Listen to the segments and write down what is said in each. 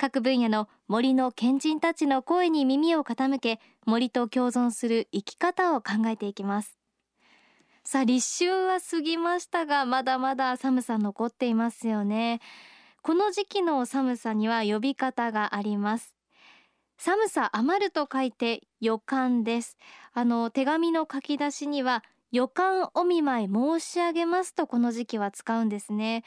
各分野の森の賢人たちの声に耳を傾け森と共存する生き方を考えていきます。さあ立秋は過ぎましたがまだまだ寒さ残っていますよね。この時期の寒さには呼び方があります。寒さ余ると書いて予感です。あの手紙の書き出しには予感お見舞い申し上げますとこの時期は使うんですね。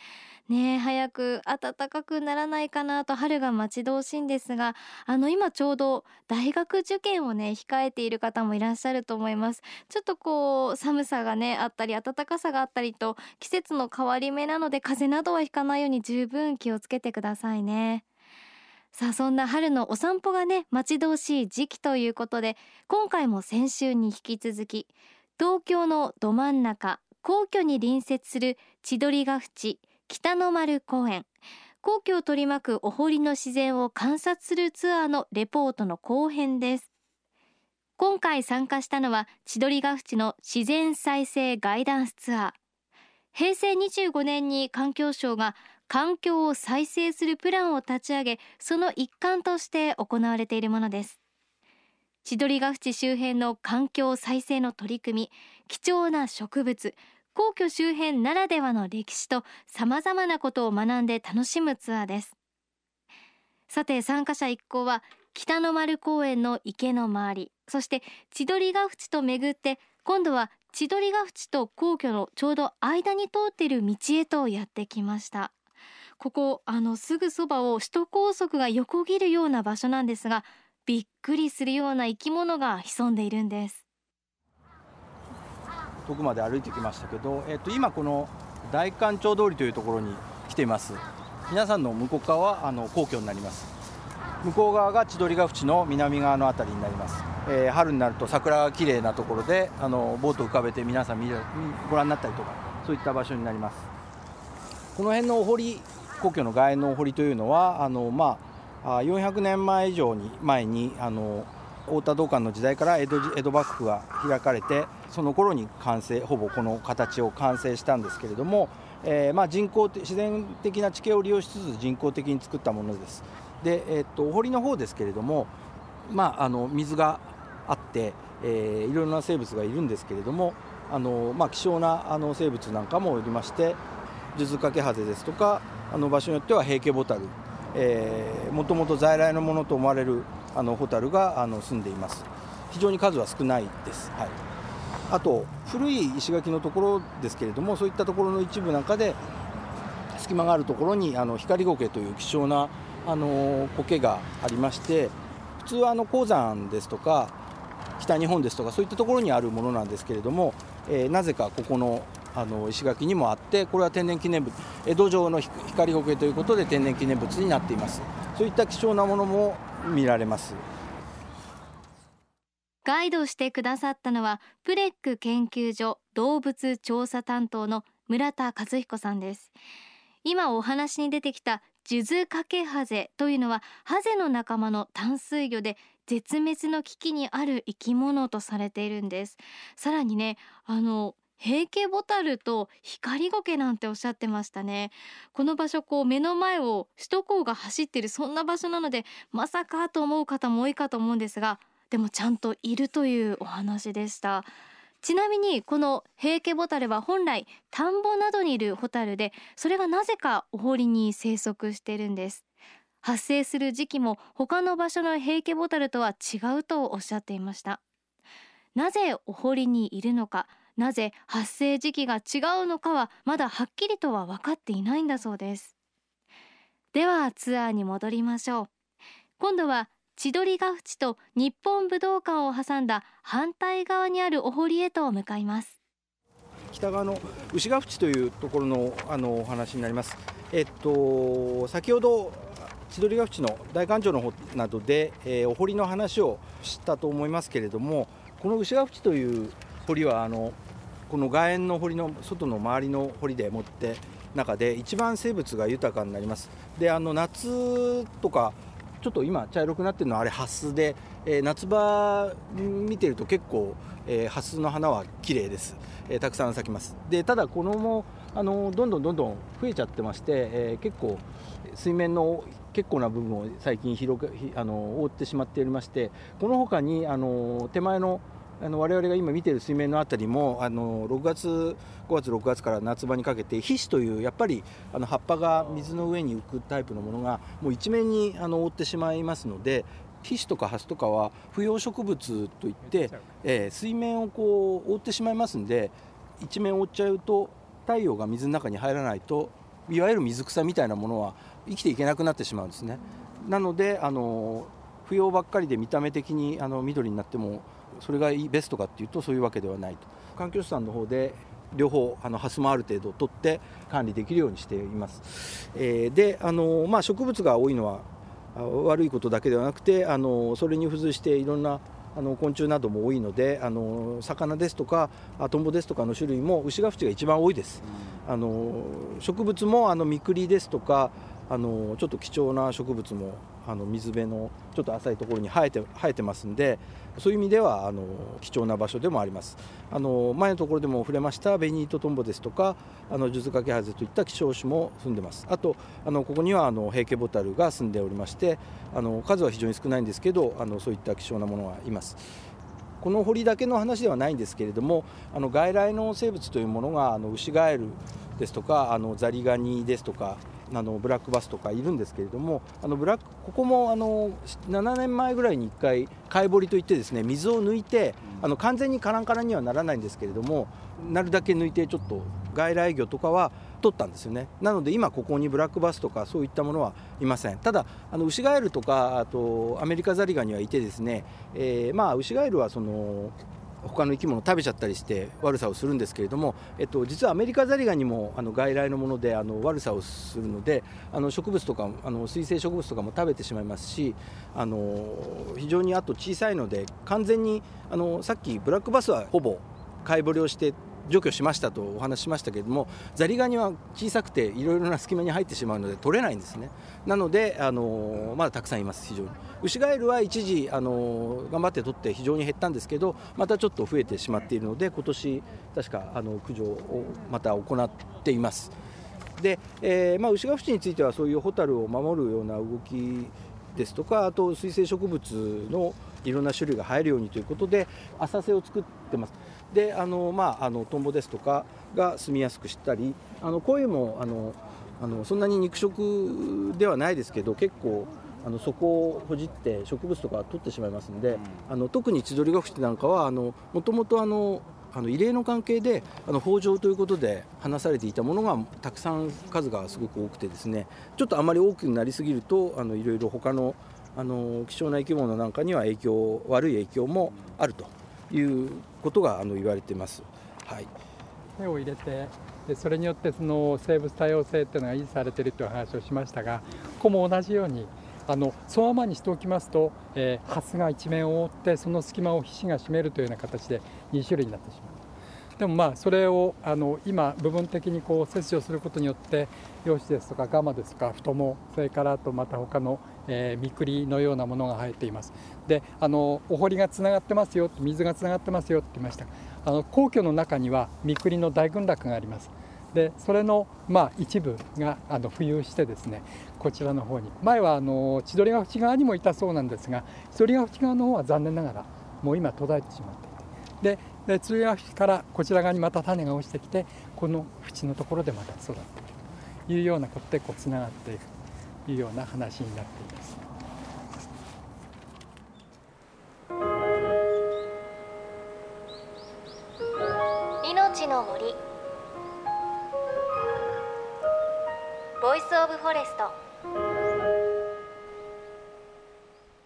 ね早く暖かくならないかなと春が待ち遠しいんですがあの今ちょうど大学受験をね控えている方もいらっしゃると思います。ちょっとこう寒さがねあったり暖かさがあったりと季節の変わり目なので風邪などはひかないように十分気をつけてくださいね。さあそんな春のお散歩がね待ち遠しい時期ということで今回も先週に引き続き東京のど真ん中皇居に隣接する千鳥ヶ淵北の丸公園。皇居を取り巻くお堀の自然を観察するツアーのレポートの後編です。今回参加したのは千鳥ヶ淵の自然再生ガイダンスツアー。平成25年に環境省が環境を再生するプランを立ち上げその一環として行われているものです。千鳥ヶ淵周辺の環境再生の取り組み貴重な植物皇居周辺ならではの歴史と様々なことを学んで楽しむツアーです。さて参加者一行は北の丸公園の池の周りそして千鳥ヶ淵と巡って今度は千鳥ヶ淵と皇居のちょうど間に通っている道へとやってきました。ここあのすぐそばを首都高速が横切るような場所なんですがびっくりするような生き物が潜んでいるんです。遠くまで歩いてきましたけど、えっと、今この大官庁通りというところに来ています。皆さんの向こう側はあの皇居になります。向こう側が千鳥ヶ淵の南側の辺りになります、えー、春になると桜が綺麗なところであのボート浮かべて皆さん見るご覧になったりとかそういった場所になります。この辺のお堀皇居の外苑のお堀というのはあの、まあ、400年前以上に前にあの太田道館の時代から江戸江戸幕府が開かれてその頃に完成ほぼこの形を完成したんですけれども、えー、まあ人工自然的な地形を利用しつつ人工的に作ったものです。で、えー、っとお堀の方ですけれども、まあ、あの水があって、えー、いろいろな生物がいるんですけれどもあの、まあ、希少なあの生物なんかもおりまして数珠掛けハゼですとかあの場所によっては平家ボタル、えー、もともと在来のものと思われるあのホタルがあの住んでいます。非常に数は少ないです、はい、あと古い石垣のところですけれどもそういったところの一部なんかで隙間があるところにあの光苔という希少なあの苔がありまして普通はあの鉱山ですとか北日本ですとかそういったところにあるものなんですけれども、えー、なぜかここのあの石垣にもあってこれは天然記念物江戸城の光苔ということで天然記念物になっています。そういった希少なものも見られます。ガイドしてくださったのはプレック研究所動物調査担当の村田和彦さんです。今お話に出てきた数珠掛けハゼというのはハゼの仲間の淡水魚で絶滅の危機にある生き物とされているんです。さらにねあの平家ボタルと光苔なんておっしゃってましたね。この場所こう目の前を首都高が走ってるそんな場所なのでまさかと思う方も多いかと思うんですがでもちゃんといるというお話でした。ちなみにこの平家ボタルは本来田んぼなどにいるホタルでそれがなぜかお堀に生息してるんです。発生する時期も他の場所の平家ボタルとは違うとおっしゃっていました。なぜお堀にいるのか。なぜ発生時期が違うのかはまだはっきりとは分かっていないんだそうです。ではツアーに戻りましょう。今度は千鳥ヶ淵と日本武道館を挟んだ反対側にあるお堀へと向かいます。北側の牛ヶ淵というところのあのお話になります。えっと先ほど千鳥ヶ淵の大観町の方などで、えー、お堀の話をしたと思いますけれどもこの牛ヶ淵という堀はあのこの外苑の堀の外の周りの堀でもって中で一番生物が豊かになります。であの夏とかちょっと今茶色くなってるのはあれハスで、えー、夏場見てると結構、えー、ハスの花は綺麗です、えー、たくさん咲きます。でただこのもあのどんどんどんどん増えちゃってまして、え結構水面の結構な部分を最近広くあの覆ってしまっておりましてこの他にあの手前のあの我々が今見ている水面の辺りもあの6月5月6月から夏場にかけて皮脂というやっぱりあの葉っぱが水の上に浮くタイプのものがもう一面にあの覆ってしまいますので皮脂とかハスとかは不要植物といって、えー、水面をこう覆ってしまいますんで一面覆っちゃうと太陽が水の中に入らないといわゆる水草みたいなものは生きていけなくなってしまうんですね。なのであの不要ばっかりで見た目的にあの緑になってもそれがベストかっていうとそういうわけではないと。環境省さんの方で両方あのハスもある程度取って管理できるようにしています、えー、であの、まあ、植物が多いのは悪いことだけではなくてあのそれに付随していろんなあの昆虫なども多いのであの魚ですとかトンボですとかの種類も牛ヶ淵が一番多いです、あの植物もあのミクリですとかあのちょっと貴重な植物もあの水辺のちょっと浅いところに生えて生えてますんでそういう意味ではあの貴重な場所でもあります。あの前のところでも触れましたベニートトンボですとかあのジュズカケハゼといった希少種も住んでます。あとあのここにはあの平家ボタルが住んでおりましてあの数は非常に少ないんですけどあのそういった希少なものがいます。この堀だけの話ではないんですけれどもあの外来の生物というものがあのウシガエルですとかあのザリガニですとかあのブラックバスとかいるんですけれどもあのブラックここもあの7年前ぐらいに1回貝掘りといってですね水を抜いてあの完全にカランカランにはならないんですけれどもなるだけ抜いてちょっと外来魚とかは取ったんですよね。なので今ここにブラックバスとかそういったものはいません。ただあのウシガエルとかあとアメリカザリガニはいてですね、えー、まあウシガエルはその他の生き物を食べちゃったりして悪さをするんですけれども、えっと、実はアメリカザリガニもあの外来のものであの悪さをするのであの植物とかあの水生植物とかも食べてしまいますしあの非常にあと小さいので完全にあのさっきブラックバスはほぼ貝掘りをして除去しましたとお話ししましたけれどもザリガニは小さくていろいろな隙間に入ってしまうので取れないんですね。なのであのまだたくさんいます非常に。ウシガエルは一時あの頑張って取って非常に減ったんですけどまたちょっと増えてしまっているので今年確かあの駆除をまた行っています。で、えーまあ、牛ヶ淵についてはそういうホタルを守るような動きですとかあと水生植物のいろんな種類が生えるようにということで浅瀬を作ってます。であのまああのトンボですとかが住みやすくしたりあの声もあのあのそんなに肉食ではないですけど結構あのそこをほじって植物とか取ってしまいますので、うん、あの特に千鳥ヶ淵なんかはもともとあのあの異例の関係であの北条ということで話されていたものがたくさん数がすごく多くてですねちょっとあまり多くなりすぎるとあのいろいろ他のあの希少な生き物なんかには影響悪い影響もあるということがあの言われています。はい、手を入れてでそれによってその生物多様性っていうのが維持されているという話をしましたがここも同じようにあのそのままにしておきますと、えー、ハスが一面を覆ってその隙間を皮脂が占めるというような形で2種類になってしまう。でもまあそれをあの今部分的にこう切除することによって陽子ですとかガマですとか太もそれからあとまた他の、えー、ミクリのようなものが生えています。であのお堀がつながってますよ水がつながってますよって言いました。あの皇居の中にはミクリの大群落があります。でそれの、まあ、一部があの浮遊してですねこちらの方に。前はあの千鳥ヶ淵側にもいたそうなんですが千鳥ヶ淵側の方は残念ながらもう今途絶えてしまっていて。でで鶴ヶ淵からこちら側にまた種が落ちてきてこの縁のところでまた育っているというようなことでこうつながっているというような話になっています。の森。 Voice of Forest。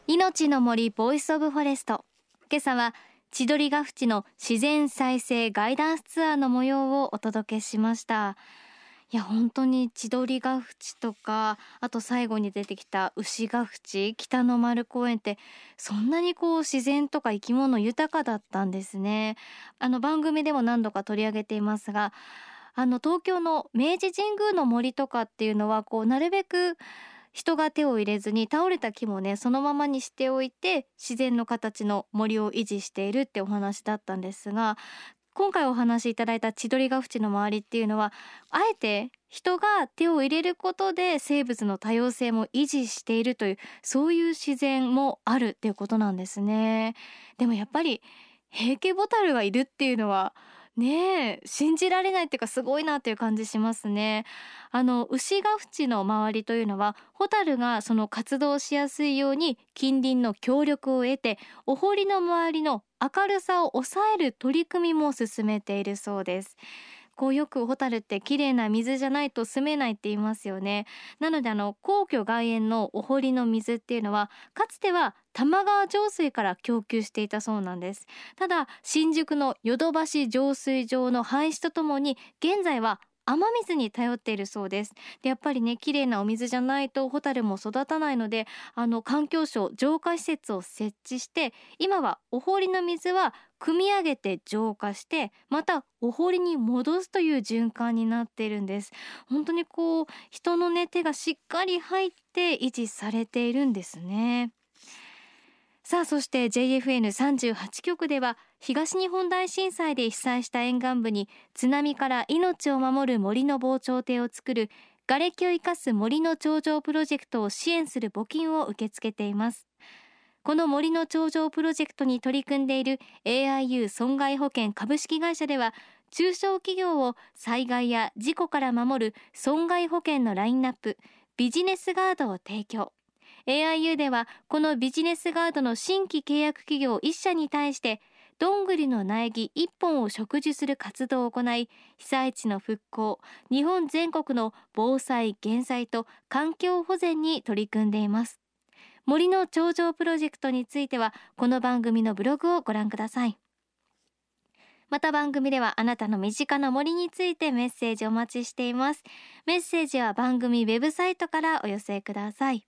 いのちの森 Voice of Forest。今朝は千鳥ヶ淵の自然再生ガイダンスツアーの模様をお届けしました。いや本当に千鳥ヶ淵とかあと最後に出てきた牛ヶ淵北の丸公園ってそんなにこう自然とか生き物豊かだったんですね。あの番組でも何度か取り上げていますがあの東京の明治神宮の森とかっていうのはこうなるべく人が手を入れずに倒れた木もねそのままにしておいて自然の形の森を維持しているってお話だったんですが今回お話しいただいた千鳥ヶ淵の周りっていうのはあえて人が手を入れることで生物の多様性も維持しているというそういう自然もあるっていうことなんですね。でもやっぱり平家ボタルがいるっていうのはねえ信じられないっていうかすごいなっていう感じしますね。あの牛ヶ淵の周りというのはホタルがその活動しやすいように近隣の協力を得てお堀の周りの明るさを抑える取り組みも進めているそうです。こうよくホタルって綺麗な水じゃないと住めないって言いますよね。なのであの皇居外苑のお堀の水っていうのはかつては玉川上水から供給していたそうなんです。ただ新宿のヨドバシ浄水場の廃止とともに現在は雨水に頼っているそうです。でやっぱりね綺麗なお水じゃないとホタルも育たないのであの環境省浄化施設を設置して今はお堀の水は汲み上げて浄化してまたお堀に戻すという循環になっているんです。本当にこう人のね手がしっかり入って維持されているんですね。さあそして JFN38 局では東日本大震災で被災した沿岸部に津波から命を守る森の防潮堤を作る瓦礫を生かす森の頂上プロジェクトを支援する募金を受け付けています。この森の頂上プロジェクトに取り組んでいる AIU 損害保険株式会社では中小企業を災害や事故から守る損害保険のラインナップビジネスガードを提供。AIU ではこのビジネスガードの新規契約企業1社に対してどんぐりの苗木1本を植樹する活動を行い被災地の復興日本全国の防災減災と環境保全に取り組んでいます。森の長城プロジェクトについてはこの番組のブログをご覧ください。また番組ではあなたの身近な森についてメッセージお待ちしています。メッセージは番組ウェブサイトからお寄せください。